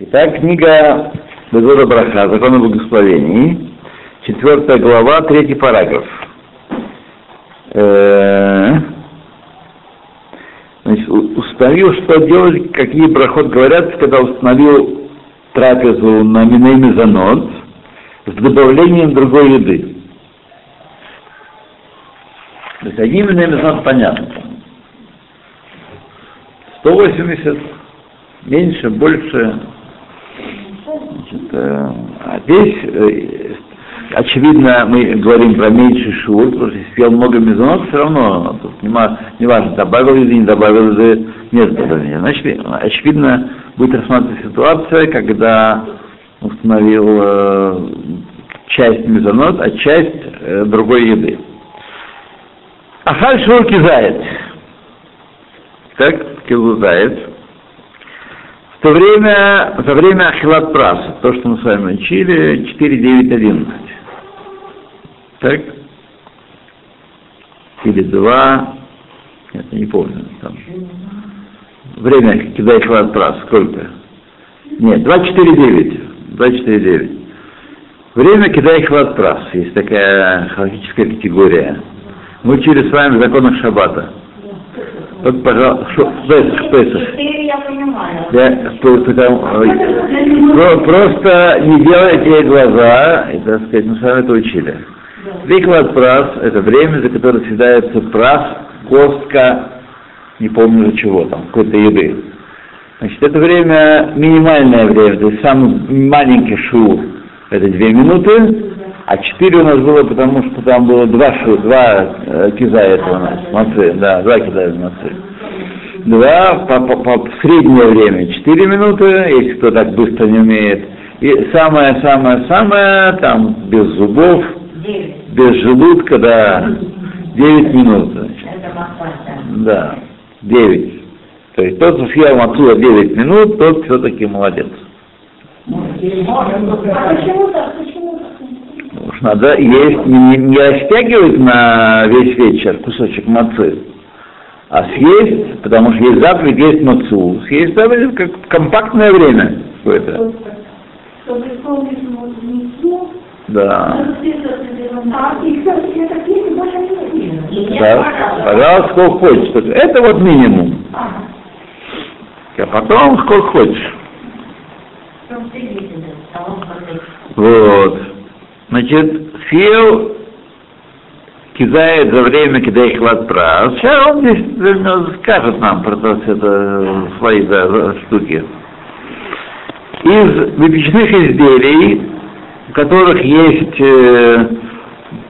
Итак, книга Безода Браха, Закон о благословении, четвертая глава, третий параграф. Э, значит, установил, что делать, какие брахот говорят, когда установил трапезу на Миней Мезонот с добавлением другой еды. То есть одни Миней Мезонот понятно. 180, меньше, больше, Значит, э, а здесь, э, очевидно, мы говорим про меньший шур, потому что съел много мезонот, все равно, тут не, важно, добавил еды, не добавил еды, нет добавления. Значит, очевидно, будет рассматриваться ситуация, когда установил э, часть мезонот, а часть э, другой еды. Ахаль шур кизает. Так, кизает в то время, за время Ахилат Праса, то, что мы с вами учили, 4, 9, 11. Так? Или 2, нет, я не помню. Там. Время, когда Ахилат Праса, сколько? Нет, 2, 4, 9. 2, 4, 9. Время кидай хват прас, есть такая халахическая категория. Мы учили с вами в законах Шаббата. Вот, пожалуйста, Песах, Песах. Что, там, про, просто не делайте глаза, и, так сказать, мы с вами это учили. Виклад прас – это время, за которое съедается прас, костка, не помню за чего там, какой-то еды. Значит, это время, минимальное время, то есть самый маленький шу – это две минуты, а четыре у нас было, потому что там было два шу, два э, киза это у нас, мацы, да, два киза мацы. Два, по, по, по среднее время четыре минуты, если кто так быстро не умеет. И самое-самое-самое, там, без зубов, без желудка, да, девять минут. Значит. Да, девять. То есть тот, кто съел мацуя 9 минут, тот все-таки молодец. А почему так? Почему так? Уж надо есть, не, не растягивать на весь вечер кусочек мацы, а съесть, потому что есть заповедь, есть мацу, съесть заповедь как компактное время какое-то. Да. а да. Пожалуйста, сколько хочешь. Это вот минимум. А потом сколько хочешь. Покрыть. Вот. Значит, съел, кидает за время, когда их прав. Сейчас он здесь э, скажет нам про то, что это свои да, штуки. Из выпечных изделий, в которых есть э,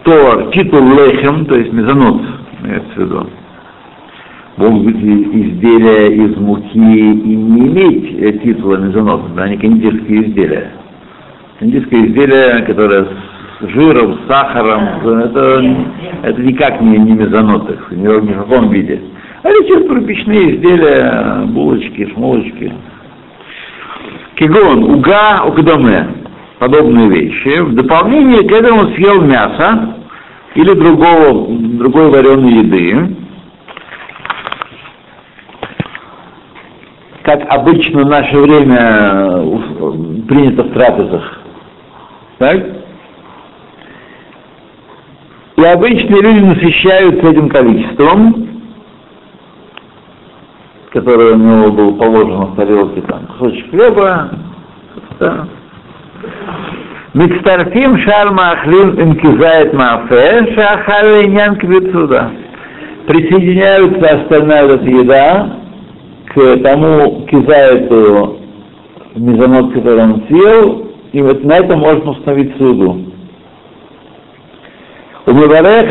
то титул лехем, то есть мезонот, имеется в виду, могут быть изделия из муки и не иметь э, титула мезонот, да, они кондитерские изделия. Кондитерское изделие, которое с жиром, с сахаром, это, это никак не, не мезонот, их, ни, ни в каком виде. А это чисто пропечные изделия, булочки, шмолочки. Кигон, уга, укдаме, подобные вещи. В дополнение к этому съел мясо или другого, другой вареной еды, как обычно в наше время принято в трапезах. Так? И обычные люди насыщаются этим количеством, которое у него было положено в тарелке, там, кусочек хлеба, да. Мицтарфим шарма ахлим инкизает мафе, шахали нян квицуда. Присоединяются остальная эта еда к тому кизаету мезонот, который он съел, и вот на этом можно установить суду. Умиварех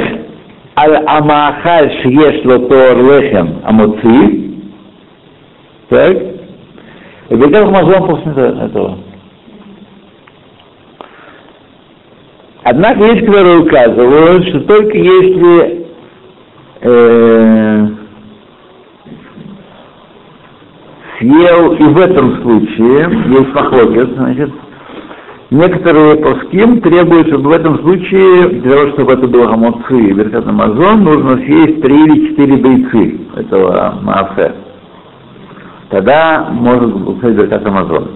аль амахаль шиеш лотор лехем амоци. Так. И бегал мазон после этого. Однако есть, которые указывают, что только если э, съел и в этом случае, есть похлопец, значит, некоторые паским требуют, чтобы в этом случае, для того, чтобы это было хамоци и беркат Амазон, нужно съесть три или четыре бойцы этого маафе. тогда может быть Беркат Амазон.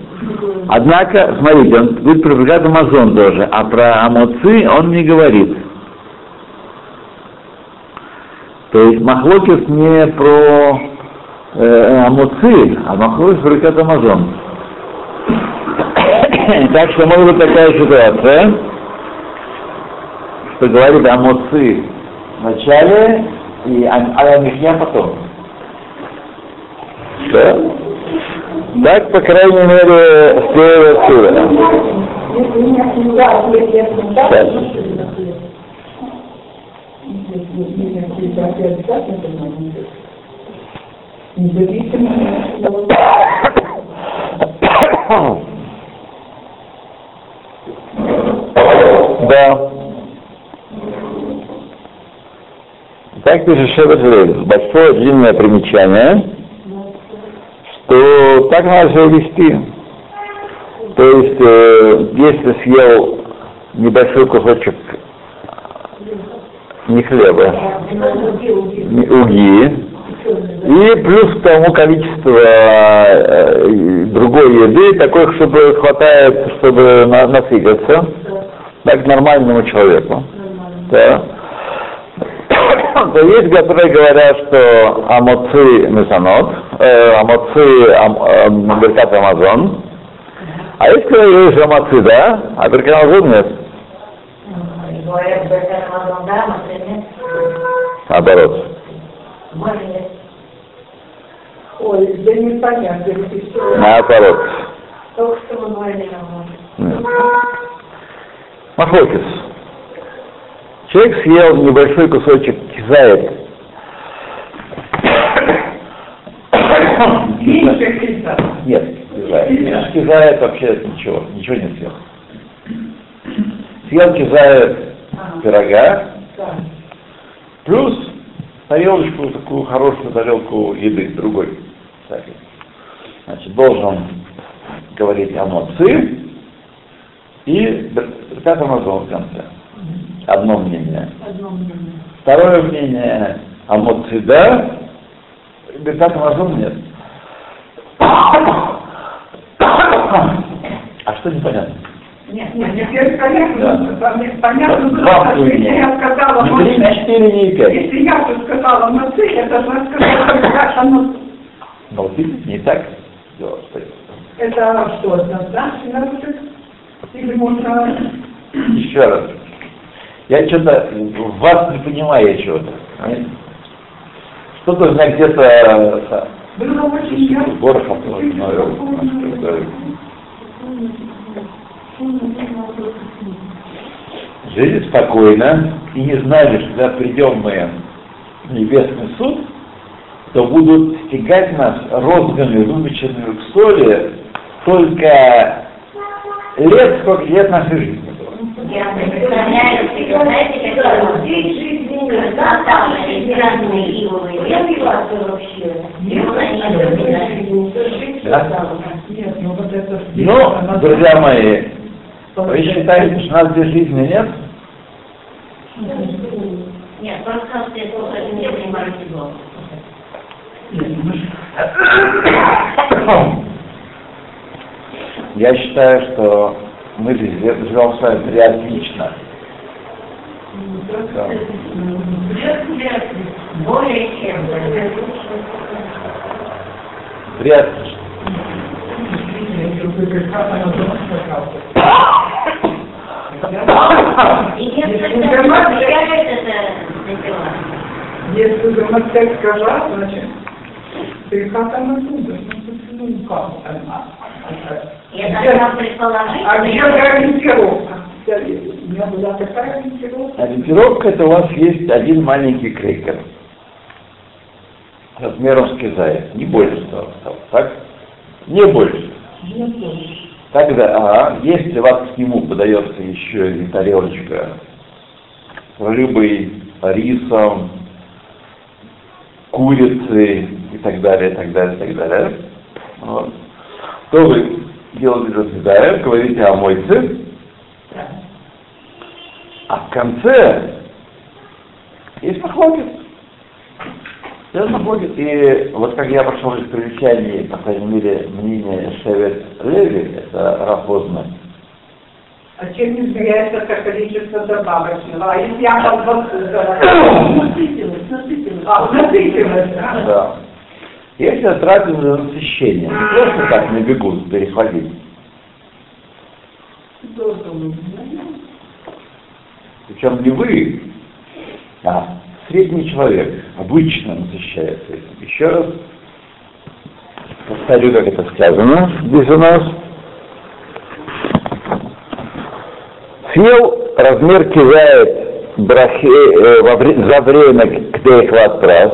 Однако, смотрите, он будет про Беркат Амазон тоже, а про Амоци он не говорит. То есть Махлокис не про э, Амоци, а Махлокис про Беркат Амазон. Так что может быть такая ситуация, что говорит Амоци в начале и Амихья потом. Да? Так, по крайней мере, следует отсюда. Сейчас. Да. Так пишет Шебет Большое длинное примечание, что так надо себя вести. То есть, э, если съел небольшой кусочек не хлеба, не уги, и плюс к тому количество э, другой еды, такой, чтобы хватает, чтобы на, насытиться, так нормальному человеку. Да. То есть, которые говорят, что амоци месанот, э, амоци ам, э, беркат амазон, а есть, говорят, что амоци да, а беркат амазон нет. Говорят, беркат амазон да, амоци нет. Наоборот. Нет. Ой, да непонятно. Наоборот. Только что амоци. Махлокис. Человек съел небольшой кусочек кизает. Нет, кизает. Кизает вообще ничего, ничего не съел. Съел кизает пирога, плюс тарелочку, такую хорошую тарелку еды, другой. Значит, должен говорить эмоции и Беркат Амазон в конце. Одно мнение. Одно мнение. Второе мнение эмоции да, Беркат Амазон нет. А что непонятно? Нет, нет, теперь понятно, Да. понятно, Два что я сказала, Не три, не четыре, не пять. если я сказала ноцы, я должна сказать, как оно, Но не так стоит. это что, однозначно будет? Или можно, Еще раз. Я что-то вас не понимаю я чего-то. Что-то у меня где-то было очень ясно. город. Жили спокойно и не знали, что когда придем мы в небесный суд, то будут стекать нас розгами, вымоченными в соли, только лет, сколько лет нашей жизни было. Я представляю себе, знаете. Да? Нет, ну вот это... Ну, друзья мои, вы считаете, что у нас здесь жизни нет? Нет, просто это уже не понимаете дома. Я считаю, что мы живем с вами. Да. Более чем. Приятно. И если так сказал, значит, ты как оно будет? Ну, как? Я должна предположить, А где ориентировка? У меня была такая ориентировка. Ориентировка это у вас есть один маленький крекер. Размером с кизая. Не больше того, так? Не больше. Тогда, а, если вас к нему подается еще и тарелочка с рыбой, рисом, курицей и так далее, и так далее, и так далее, вот, то вы делаете разъедаем, говорите о мойце, а в конце есть махлокис. Все находит, и вот как я пошел из примечаний, по крайней мере, мнение Шевет Леви, это Рафозна, А чем не измеряется как количество добавочного? А если я там Насытилась, насытилась. А, насытилась, да? да. Если тратим на насыщение, не просто так на бегу перехватить. Причем не вы, а средний человек обычно насыщается этим. Еще раз повторю, как это сказано здесь у нас. Съел размер кидает брахе, э, во за время Ктейхват раз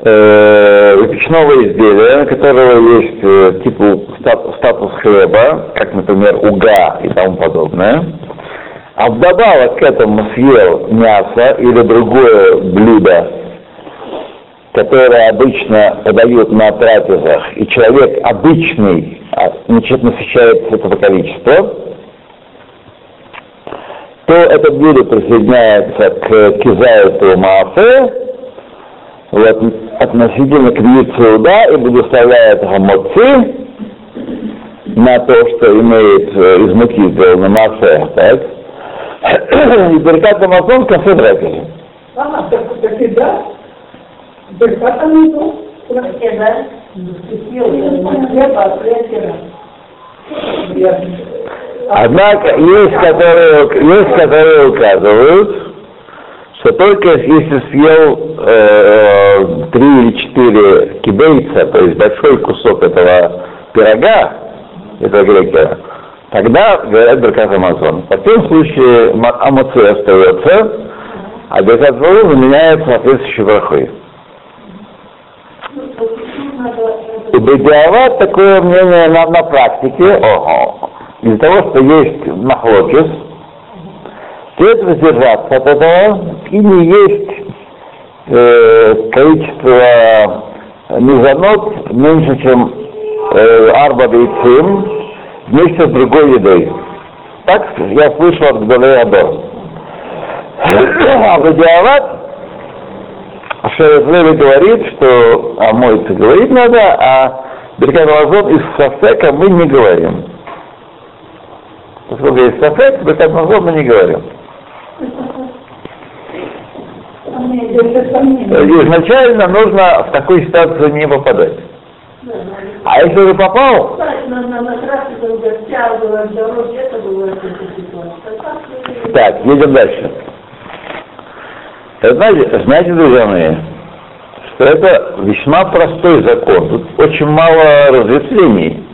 э, выпечного изделия, у которого есть э, типа стат- статус хлеба, как, например, уга и тому подобное, а вдобавок к этому съел мясо или другое блюдо, которое обычно подают на трапезах, и человек обычный а, значит, насыщается этого количества, то это блюдо присоединяется к кизаету мафе, вот, относительно к яйцу, и благословляет хамоци на то, что имеет э, из муки сделано мафе, так? И беркат Амазон в конце трапезы. А, так, так и да. Беркат Амазон. Все, да? Однако есть которые, есть которые указывают, что только если съел э, три или четыре кибейца, то есть большой кусок этого пирога, этого грека, тогда говорят Беркат Амазон. В таком случае амоци остается, а Беркат Амазон заменяет соответствующей брахой. И Бедиават такое мнение на, на практике, ого, из-за того, что есть махлокис, следует воздержаться от этого и не есть э, количество мезонот меньше, чем э, арба бейцим вместе с другой едой. Так я слышал от Галея Адо. А Бедиават Шерефлеви говорит, что о мойце говорить надо, а Беркат Мазон из Сафека мы не говорим. Поскольку есть Сафек, Беркат Мазон мы не говорим. Изначально нужно в такую ситуацию не попадать. А если уже попал, так, едем дальше. Знаете, знаете, друзья мои, что это весьма простой закон. Тут очень мало разветвлений.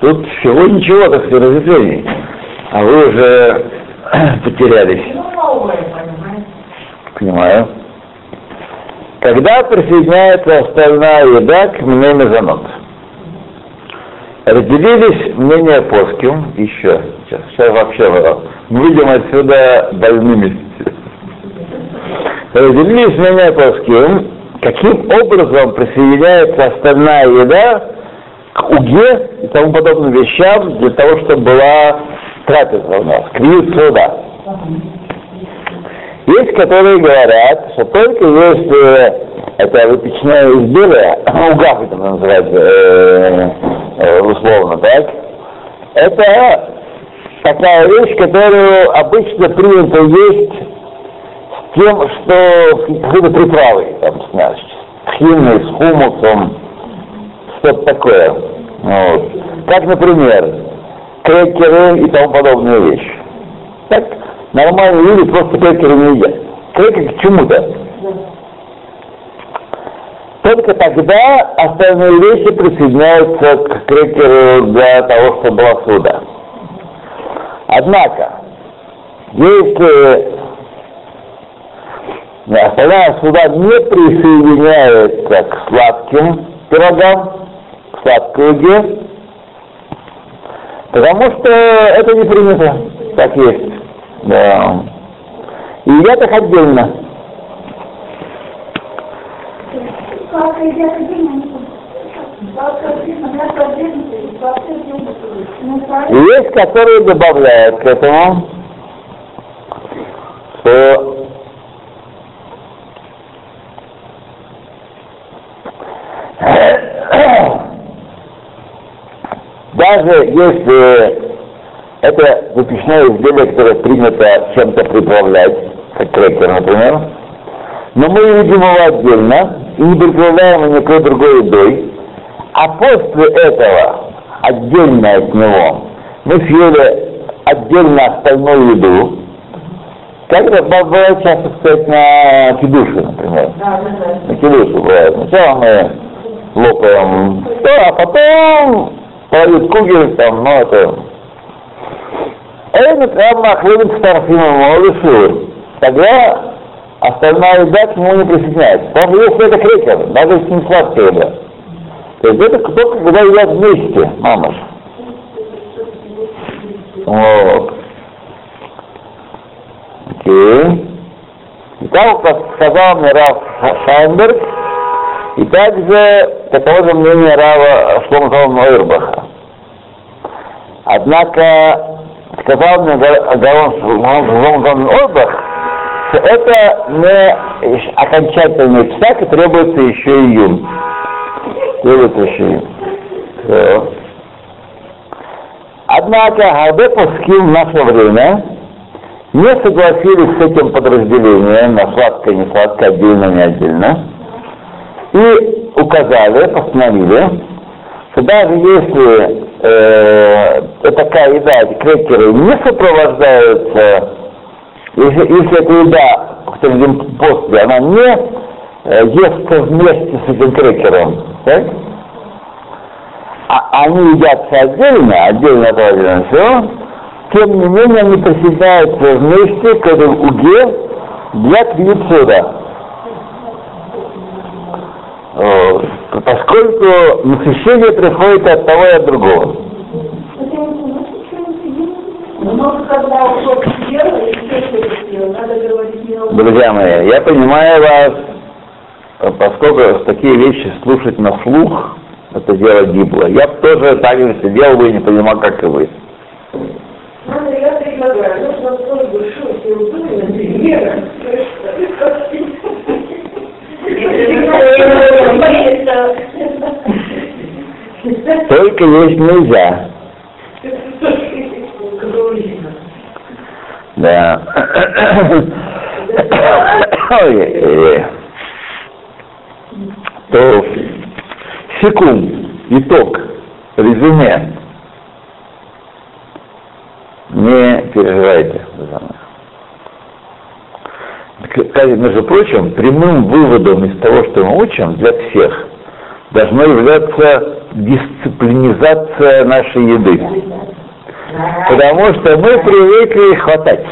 Тут всего ничего, так сказать, разветвлений. А вы уже потерялись. Ну? Понимаю. Когда присоединяется остальная еда к мнению занот? Разделились мнения плоским еще. Сейчас, сейчас вообще мы мы выйдем отсюда больными. Разделились мнения плоским, каким образом присоединяется остальная еда к уге и тому подобным вещам для того, чтобы была трапеза у нас, к суда. Есть, которые говорят, что только если это выпечное изделие, угав это называется э, условно, так, это такая вещь, которую обычно принято есть с тем, что какой-то приправой, там, с мясом, с химной, с хумусом, что-то такое. Вот. Как, например, крекеры и тому подобные вещи. Так нормальные люди просто крекеры не едят. Крекер к чему-то. Только тогда остальные вещи присоединяются к крекеру для того, чтобы была суда. Однако, если остальная суда не присоединяется к сладким пирогам, к сладкой еде, потому что это не принято, так есть. Да. И едят их отдельно. Есть, которые добавляют к этому, что даже если это выпечное изделие, которое принято чем-то приправлять, как крекер, например, но мы едим его отдельно и не приправляем его никакой другой едой, а после этого, отдельно от него, мы съели отдельно остальную еду, как это бывает часто, кстати, на кидуше, например. Да, да, да. На кидуше бывает. Сначала мы лопаем то, а потом половит кугель, там, ну это... Это прямо махлебит старфимом молодыши. Тогда остальная еда к нему не присоединяется. Потому что если это крекер, даже если не сладкая еда. То есть это только когда едят вместе, мама ж. Вот. Окей. И так, как сказал мне Раф Шайнберг, и также такого же мнения Рава Шлома Ойрбаха. Однако сказал мне Галон Ойрбах, что это не окончательный псак, и требуется еще июнь. Требуется еще июнь. Все. Однако Гаде Паским в наше время не согласились с этим подразделением на сладкое и несладкое, отдельно не отдельно, и указали, постановили, что даже если э, такая еда, эти крекеры не сопровождаются, если, если эта еда, которую едим после, она не э, естся вместе с этим крекером, так? а они едятся отдельно, отдельно от отдельно все, тем не менее они присоединяются вместе к этой уге для квицуда. Поскольку насыщение приходит от того и от другого. Друзья мои, я понимаю вас, поскольку такие вещи слушать на слух, это дело гибло. Я тоже так же сидел бы и не понимал, как и вы. Надо, Только есть нельзя. Да. Э, То секунд, итог, резюме. Не переживайте за нас. Между прочим, прямым выводом из того, что мы учим, для всех, должно являться дисциплинизация нашей еды. Потому что мы привыкли хватать.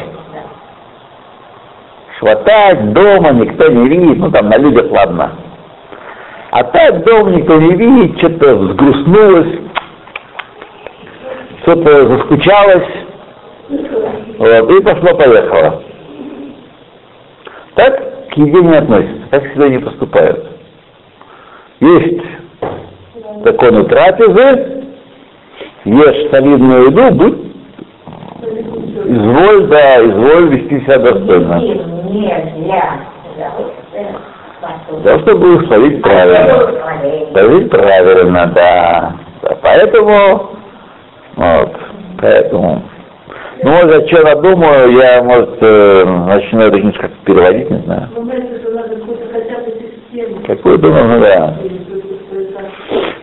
Хватать дома, никто не видит, ну там на людях ладно. А так дома никто не видит, что-то взгрустнулось, что-то заскучалось, вот, и пошло-поехало. Так к еде не относятся, так всегда не поступают. Есть законы трапезы, ешь солидную еду, будь изволь, да, изволь вести себя достойно. Нельзя. Да, чтобы словить правильно. Словить правильно, да. да. Поэтому, вот, поэтому. Ну, может, я что надумаю, я, может, э, начну это немножко как переводить, не знаю. Какую думаю, ну да.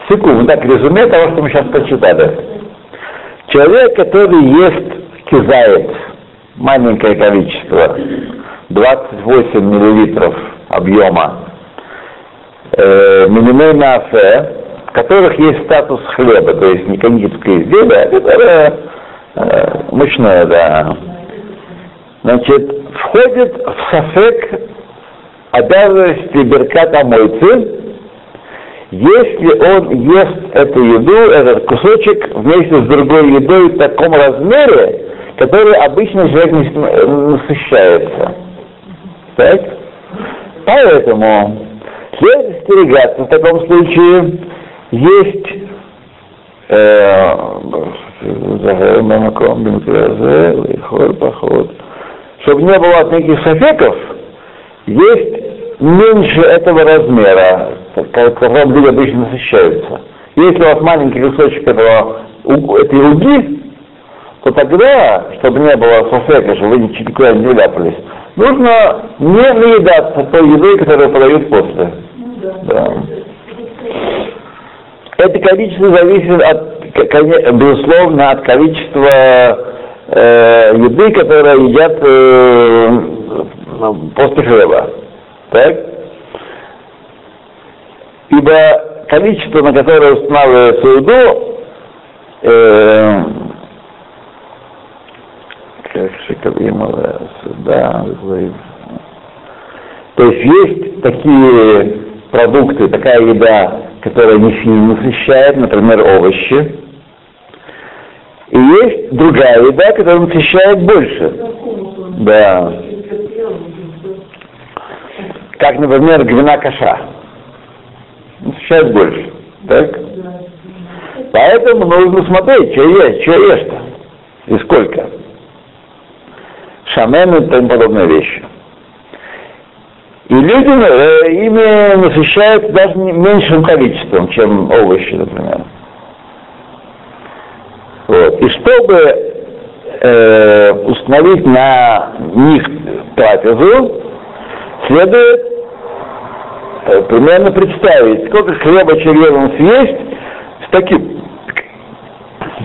Секунду, так, резюме того, что мы сейчас прочитали. Человек, который ест кизает, маленькое количество, 28 миллилитров объема, э, мафе, в которых есть статус хлеба, то есть не кондитерское изделие, а которое э, мучное, да. Значит, входит в сафек обязанности берката мойцы, если он ест эту еду, этот кусочек вместе с другой едой в таком размере, который обычно человек насыщается. Так? Поэтому следует остерегаться в таком случае есть э, чтобы не было никаких софеков, есть меньше этого размера, которым люди обычно насыщаются. Если у вас маленький кусочек этого, этой уги, то тогда, чтобы не было сосека, чтобы вы ничего никуда не ляпались, нужно не наедаться той едой, которую подают после. Да. Это количество зависит от, безусловно, от количества э, еды, которую едят э, после хлеба. Так? Ибо количество, на которое устанавливается еду, э, как шикарно, да, говорит. То есть есть такие продукты, такая еда, которая не сильно насыщает, например, овощи. И есть другая еда, которая насыщает больше. Да. Как, например, гвина каша. Насыщает больше. Так? Поэтому нужно смотреть, что есть, что ешь-то. И сколько. Шамен и тому подобные вещи. И люди э, ими насыщают даже меньшим количеством, чем овощи, например. Вот. И чтобы э, установить на них трапезу, следует э, примерно представить, сколько хлеба человек съесть с таким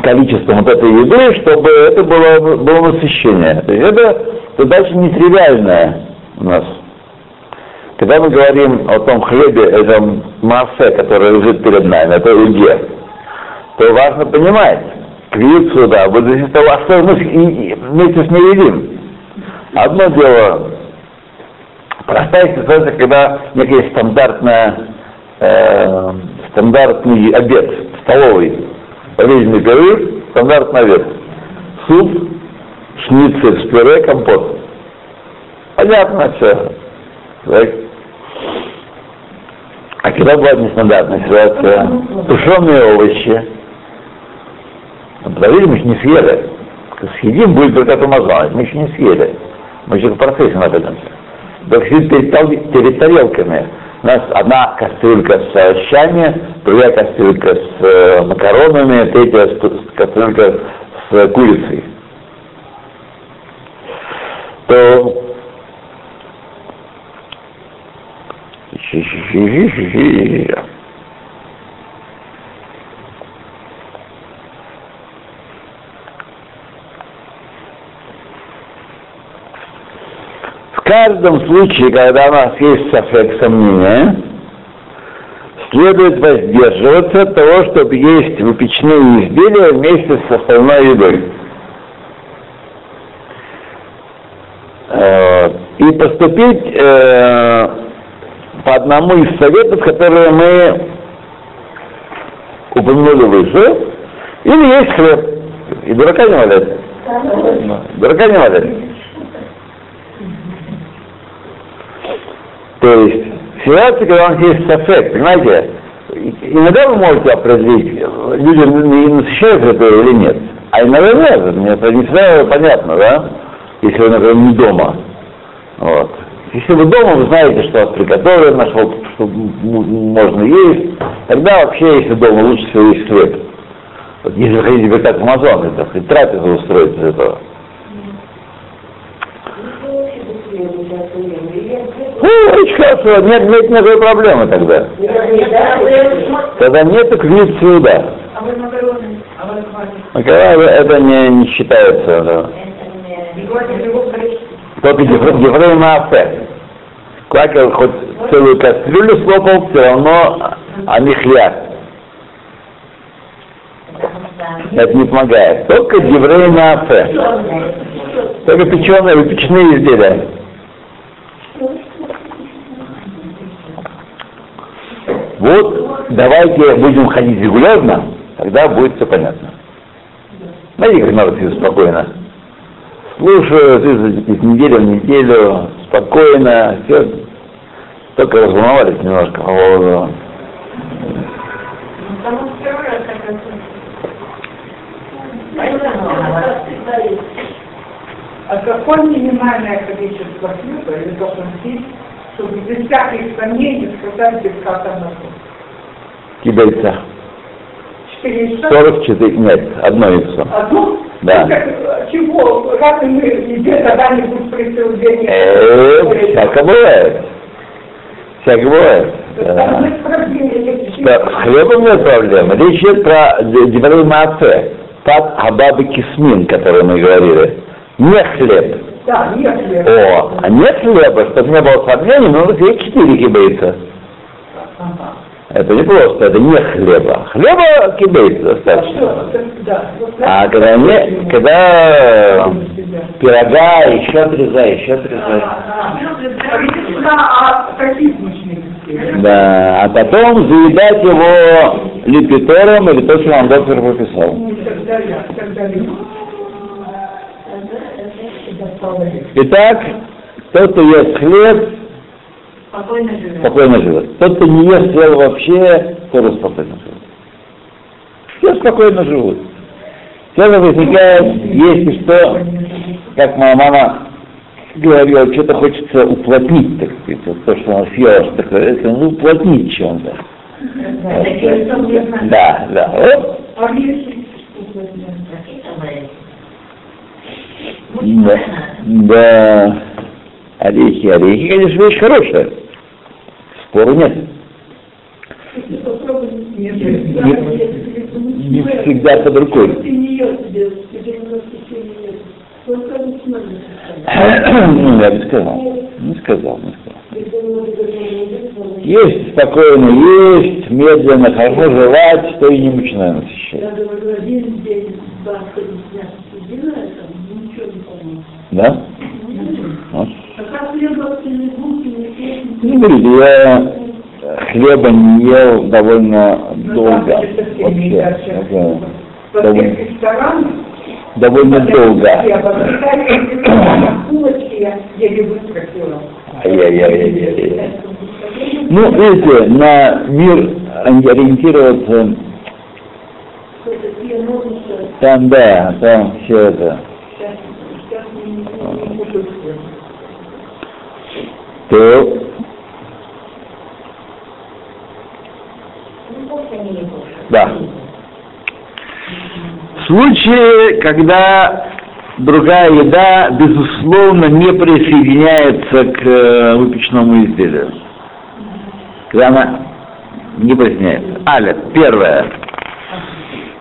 количеством вот этой еды, чтобы это было, было насыщение. То есть это, дальше нетривиальное у нас. Когда мы говорим о том хлебе, этом массе, который лежит перед нами, это уде, то важно понимать, квицу, да, вот здесь того, а что мы вместе с ней едим. Одно дело, простая ситуация, когда некая стандартная, э, стандартный обед, столовый, обеденный перерыв, стандартный обед. Суп, шницель с пюре, компот. Понятно все. Так. А когда бывает нестандартная ситуация? Тушеные овощи. Ну, Подождите, мы еще не съели. Съедим, будет только тумазан. Мы еще не съели. Мы еще в процессе находимся. Так сидит перед, перед тарелками. У нас одна кастрюлька с овощами, другая кастрюлька с э, макаронами, третья кастрюлька с э, курицей. То В каждом случае, когда у нас есть софек сомнения, следует воздерживаться от того, чтобы есть выпечные изделия вместе с остальной едой. Э, И поступить э, по одному из советов, которые мы упомянули выше, или есть хлеб. И дурака не валять. Дурака не валять. То есть, ситуация, когда у нас есть софек, понимаете, иногда вы можете определить, люди не насыщаются этого или нет. А иногда нет, мне это не всегда понятно, да? Если вы, например, не дома. Вот. Если вы дома, вы знаете, что вас приготовлено, что, что можно есть, тогда вообще, если дома, лучше всего есть хлеб. Вот если вы хотите как Амазон, это хоть трапезу устроить из этого. Ну, очень хорошо, нет, нет никакой проблемы тогда. Тогда нету квит сюда. А вы макароны? Это не, не считается. Да. Только Гефрей Маафе. Квакер хоть целую кастрюлю слопал, все равно они хлят. Это не помогает. Только Гефрей Маафе. Только печеные, выпечные изделия. Вот давайте будем ходить регулярно, тогда будет все понятно. Знаете, как народ сидит спокойно? Слушают из, недели в неделю, спокойно, все. Только разволновались немножко по поводу. А какое минимальное количество хлеба или должен съесть, чтобы без всяких сомнений сказать без катанов? кидайца. Четыре яйца? 44, нет, одно яйцо. Одно? Да. Ну, как, э, чего? Раз мы где когда-нибудь присуждение? Э, всяко бывает. Всяко бывает. Да. С хлебом нет проблем. Речь идет про Дебрей Мааце. Пат Абаба Кисмин, который мы говорили. Не хлеб. О, а нет хлеба, чтобы не было сомнений, нужно съесть четыре кибейца. Это не просто, это не хлеба. Хлеба кибейца достаточно. А когда не, когда пирога, еще отрезай, еще. А а изделия? Да, а потом заедать его лепитором или то, что вам доктор прописал. Итак, тот, кто ест хлеб, Спокойно живет. спокойно живет. Тот, кто не ест хлеб вообще, тоже спокойно живет. Все спокойно живут. Все возникает, если что, как моя мама говорила, что-то хочется уплотнить, так сказать, вот то, что она съела, что такое, это, ну, уплотнить чем-то. Да, да. Вот. А если Такие товарищи. Да, да. Орехи, орехи, конечно, вещь хорошая. Спору нет. попробовать не Не всегда под рукой. Ну, я бы сказал. Не сказал, не сказал. Есть спокойно, есть, медленно, хорошо жевать, что и не мучное насыщать. Да? Вот. Ну, говорите, я хлеба не ел довольно долго. Вообще. Это Во довольно, довольно долго. Ай-яй-яй-яй-яй. Ну, видите, на мир ориентироваться, там, да, там все это. То, да. В случае, когда другая еда, безусловно, не присоединяется к э, выпечному изделию. Когда она не присоединяется. Аля, первое.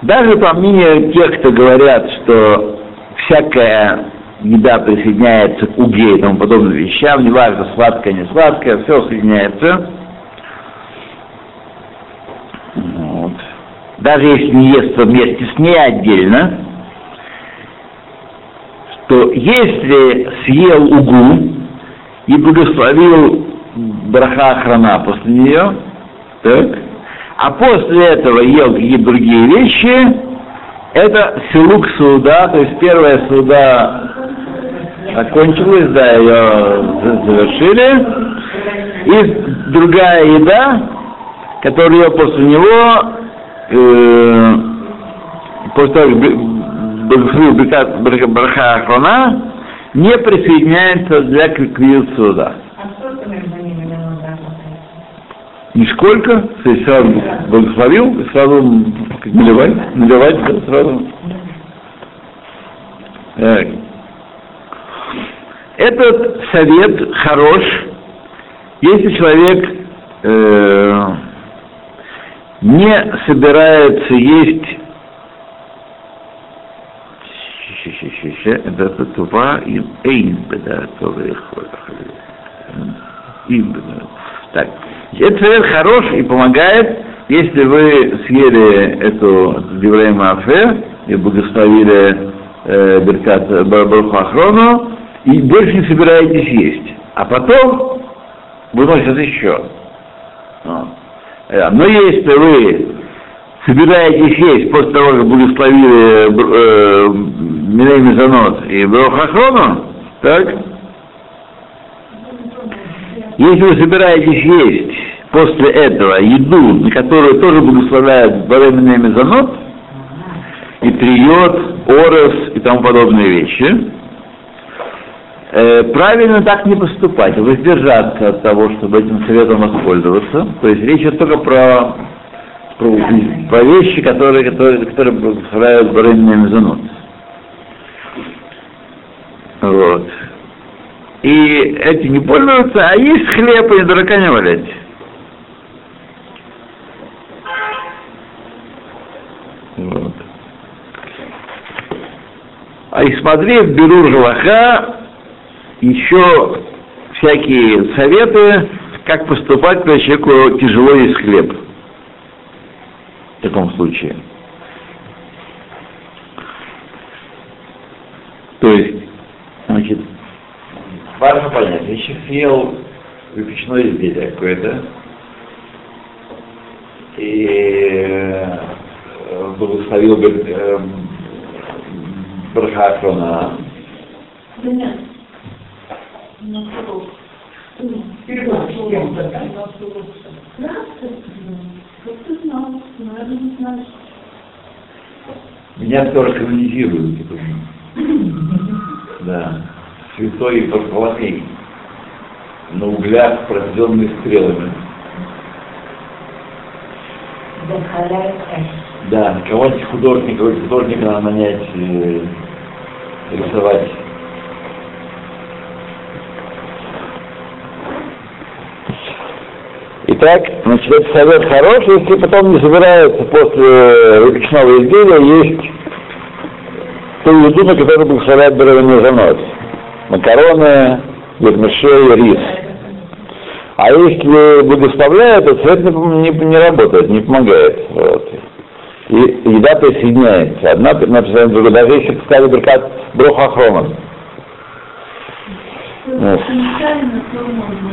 Даже по мнению тех, кто говорят, что всякая еда присоединяется к уге и тому подобным вещам, неважно, сладкое, не сладкое, все соединяется. Вот. Даже если не ест вместе с ней отдельно, то если съел угу и благословил браха охрана после нее, так, а после этого ел какие-то другие вещи, это силук суда, то есть первая суда окончилась, да, ее за- завершили, и другая еда, которую ел после него, э, после того, как браха браха не присоединяется для квиют суда. Нисколько, то есть сразу благословил, сразу наливать, наливать сразу. Так. Этот совет хорош, если человек э, не собирается есть это тува им эйн беда. Так, этот совет хорош и помогает, если вы съели эту Деврей Мафе и благословили э, Беркат Барбаруху Ахрону, и больше не собираетесь есть. А потом выносят еще. Вот. Э, Но если вы собираетесь есть после того, как благословили э, Мезонот и Баруху Ахрону, так, если вы собираетесь есть после этого еду, на которую тоже благословляют Баремина Мезонот, и триот, орес и тому подобные вещи, правильно так не поступать, воздержаться от того, чтобы этим советом воспользоваться. То есть речь идет только про про, про вещи, которые, которые, которые благословляют Барынный Мезонот. Вот. И эти не пользуются, а есть хлеб, и дурака не валять. Вот. А и смотри, в Берур Жалаха еще всякие советы, как поступать, когда человеку тяжело есть хлеб. В таком случае. То есть, значит, важно понять, если съел выпечное изделие какое-то, и э, благословил э, Брахакрона, меня тоже канонизируют. типа. Да. Святой Варфоломей. На углях, пронзенных стрелами. Да, кого-нибудь художника, художника нанять, э, рисовать. Итак, значит, этот совет хороший, если потом не собирается после выпечного изделия есть ту еду, на которую благословляет беременный занос. Макароны, вермиши и рис. А если благословляют, то цвет не, не, не работает, не помогает. Вот. И еда присоединяется. Одна написана другая. Даже если поставить брикат брохохрома. То можно.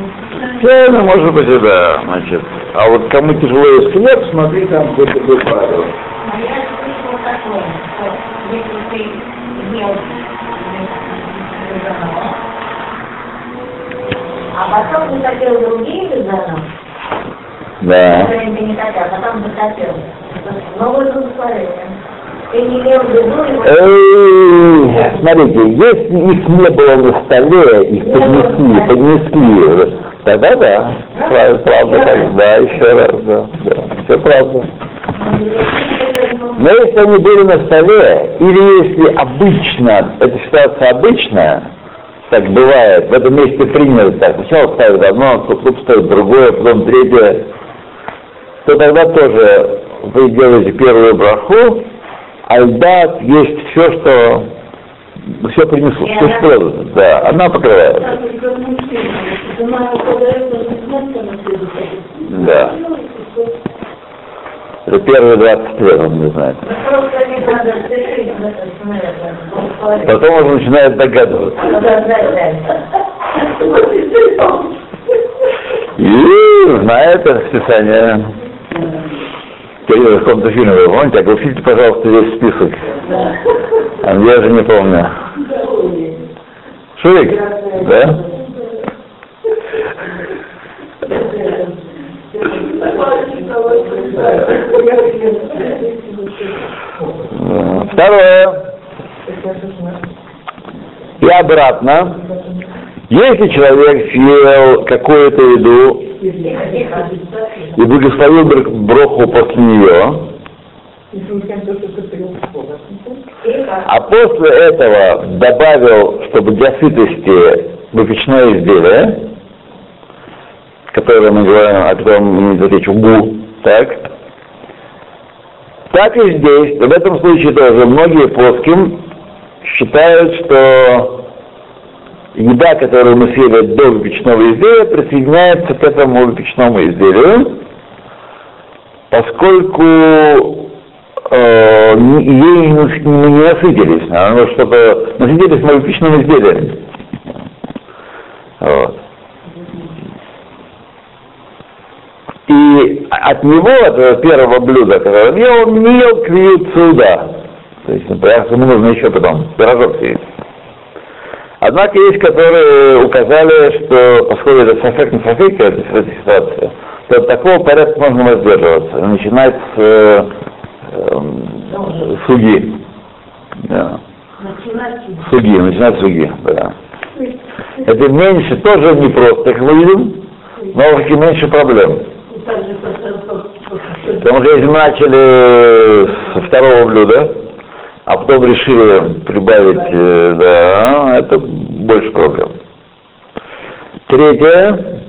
Правильно, может быть, и да, значит. А вот кому тяжело есть хлеб, смотри, там какое-то другое правило. А я слышала такое, что если ты ел ребенок, а потом ты хотел другие ребенок, Да. хотел, а потом. Ты не ел еду, и вот Смотрите, если их не было на столе, их поднесли, поднесли, тогда да, правда, правда, так, да, еще раз, да, да, все правда. Но если они были на столе, или если обычно, эта ситуация обычная, так бывает, в этом месте принято так, сначала ставят одно, потом ставят другое, потом третье, то тогда тоже вы делаете первую браху, а льда есть все, что все принесло, все что да, она покрывает. Да. Это первые 20 лет, он не знает. Потом он начинает догадываться. И знает это фильме, вы помните, огласите, пожалуйста, весь список. А я же не помню. Шурик? Да? Второе. И обратно. Если человек съел какую-то еду и благословил бр- броху после нее, а после этого добавил, чтобы для сытости выпечное изделие, которое мы говорим, о котором мы речь, угу, так? Так и здесь, в этом случае тоже многие плоским считают, что еда, которую мы съели до выпечного изделия, присоединяется к этому выпечному изделию, поскольку э, ей мы не насытились, а оно что-то насытились мы выпечным изделием. Вот. И от него, этого первого блюда, которое он ел, он не ел квиют суда. То есть, например, ему нужно еще потом пирожок съесть. Однако есть, которые указали, что поскольку это сафек не сафек, это эта ситуация, то от такого порядка можно воздерживаться, начинать с э, эм, суги. Да. Суги, начинать с суги, да. Это меньше, тоже непросто, как мы видим, но все меньше проблем. Потому что если мы начали со второго блюда, а потом решили прибавить, э, да, это больше проблем. Третье,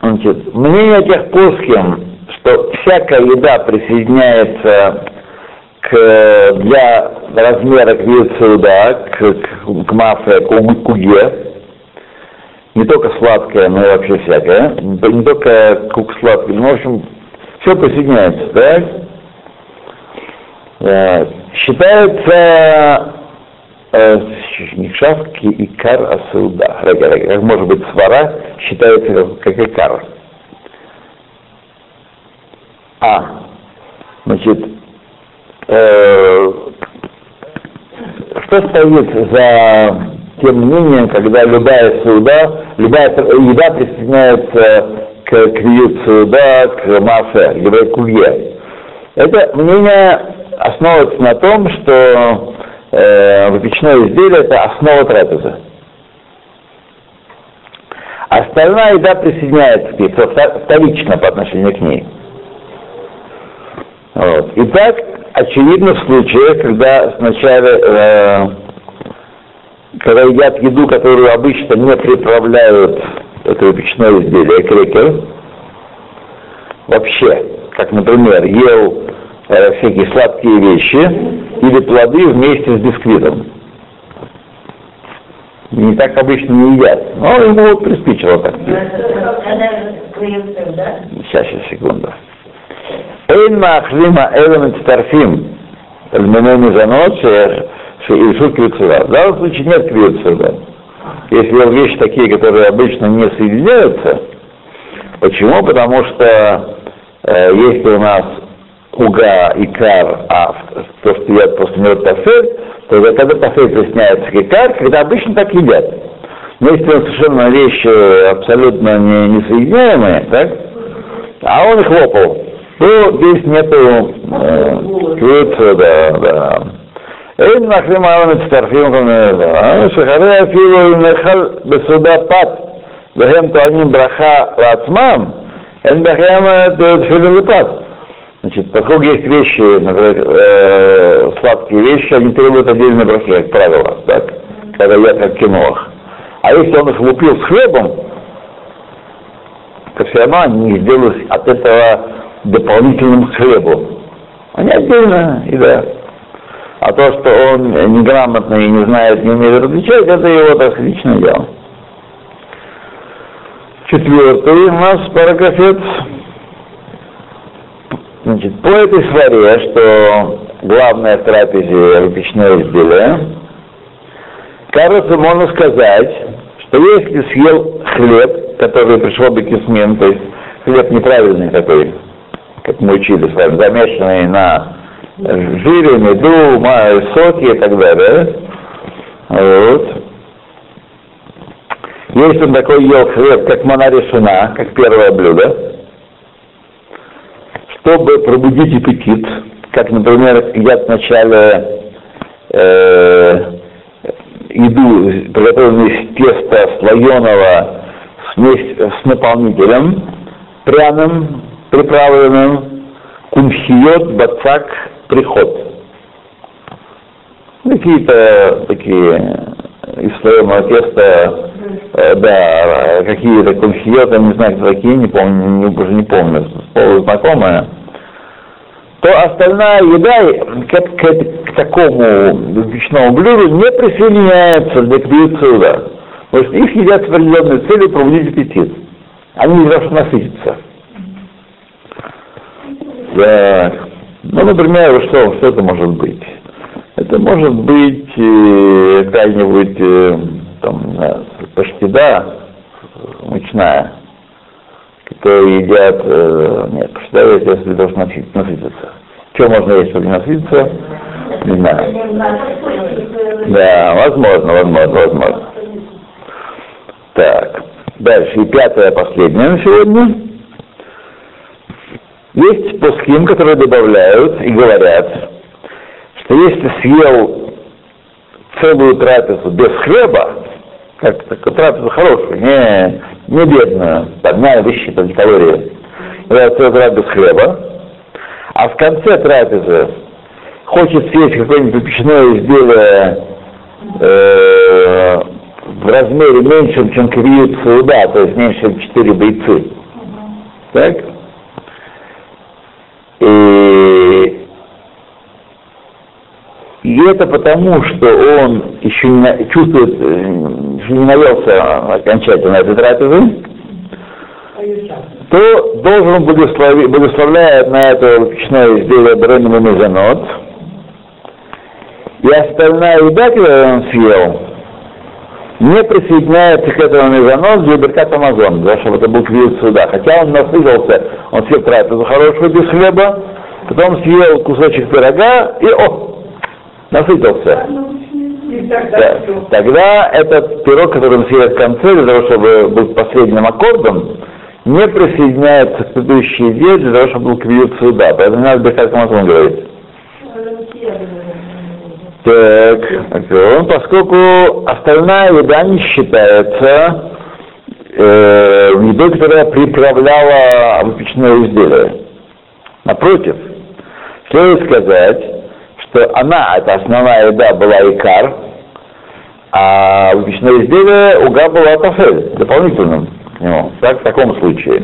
значит, мнение тех плоским, что всякая еда присоединяется к, для размера квициуда, к, к, к мафе, к куге, не только сладкое, но и вообще всякое, не только кук сладкий, ну, в общем, все присоединяется, так? Э, считается э, шавки и кар асуда. Как может быть свара считается как, икар. А, значит, э, что стоит за тем мнением, когда любая суда, любая еда присоединяется к криют суда, к мафе, к кулье. Это мнение основывается на том, что э, выпечное изделие это основа трапезы. Остальная еда присоединяется к ней, вторично по отношению к ней. Вот. Итак, очевидно в случае, когда сначала, э, когда едят еду, которую обычно не приправляют это выпечное изделие, крекер, вообще, как, например, ел всякие сладкие вещи или плоды вместе с бисквитом. Не так обычно не едят. Но ему вот приспичило так. Сейчас, сейчас, секунду. Эйн маахлима элем старфим. Эльменой мезонот, шеишу квицува. В данном случае нет квицува. Если вещи такие, которые обычно не соединяются, почему? Потому что э, если у нас уга и кар, а то, что едят после него тафель, то когда тафель присняется к икар, когда обычно так едят. Но если он совершенно вещи абсолютно не, несоединяемые, так, а он их лопал, то здесь нету э, да, да. אין מחרים העם מצטרפים כל מיני שחרי אפילו אם נאכל בסעודה פת והם טוענים ברכה לעצמם, אין בכם תפילין לפת. Значит, поскольку есть вещи, например, э, сладкие вещи, они требуют отдельной брахи, как правило, так? когда я как кинох. А если он их лупил с хлебом, то все равно они не сделают от этого дополнительным к хлебу. Они отдельно едят. А то, что он неграмотный и не знает, не умеет различать, это его так личное дело. Четвертый у нас параграфет. Значит, по этой сваре, что главное в трапезе выпечное изделие, кажется, можно сказать, что если съел хлеб, который пришел бы кисмен, то есть хлеб неправильный такой, как мы учили с вами, замешанный на жире, меду, соки и так далее. Вот. Если он такой ел хлеб, как монарешина, как первое блюдо, чтобы пробудить аппетит, как, например, едят вначале э, еду, приготовленную из теста слоеного с, с наполнителем, пряным, приправленным, кумхиот, бацак, приход. Какие-то такие из слоеного теста, э, да, какие-то кумхиоты, не знаю, кто такие, не помню, уже не помню, полузнакомые, то остальная еда к, к, к такому печному блюду не присоединяется для квициуда. Потому что их едят с определенной целью пробудить аппетит. Они не должны насытиться. Так. Ну, например, что, что это может быть? Это может быть э, какая-нибудь э, там, паштида мучная, которые едят, э, нет, паштида если должен насытиться. Что можно есть, чтобы не насытиться? Не знаю. Да, возможно, возможно, возможно. Так, дальше. И пятое, последнее на сегодня. Есть пуским, которые добавляют и говорят, что если съел целую трапезу без хлеба, как такую трапезу хорошую, не, не бедную, там не высчитать калории, трапезу без хлеба, а в конце трапезы хочет съесть какое-нибудь выпечное изделие э, в размере меньше, чем кривиют суда, то есть меньше, чем 4 бойцы. Так? И, и это потому, что он еще не чувствует, э, еще не навелся окончательно этой трапезы, то должен благослови, благословляет на это выпечное изделие и Мезонот, и остальная еда, которую он съел, не присоединяется к этому мезонот для Беркат Амазон, да, чтобы это был квиз суда. Хотя он насытился, он съел трапезу хорошую без хлеба, потом съел кусочек пирога и, о, насытился. Тогда. Тогда этот пирог, который он съел в конце, для того, чтобы был последним аккордом, не присоединяется к предыдущей еде для того, чтобы был квиз суда. Поэтому надо Беркат Амазон говорить. Так, он, поскольку остальная еда не считается э, едой, которая приправляла выпечное изделие. Напротив, следует сказать, что она, это основная еда, была икар, а выпечное изделие уга была тафель, дополнительным к нему. Так, в таком случае.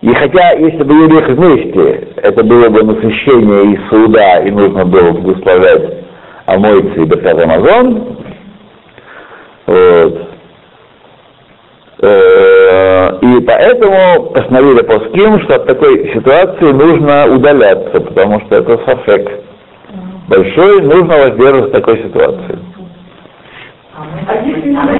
И хотя, если бы ели их вместе, это было бы насыщение из суда, и нужно было благословлять Амойцы и Беркат Амазон, вот. Э, И поэтому постановили Паским, что от такой ситуации нужно удаляться, потому что это сафек. Большой, нужно воздерживаться в такой ситуации. А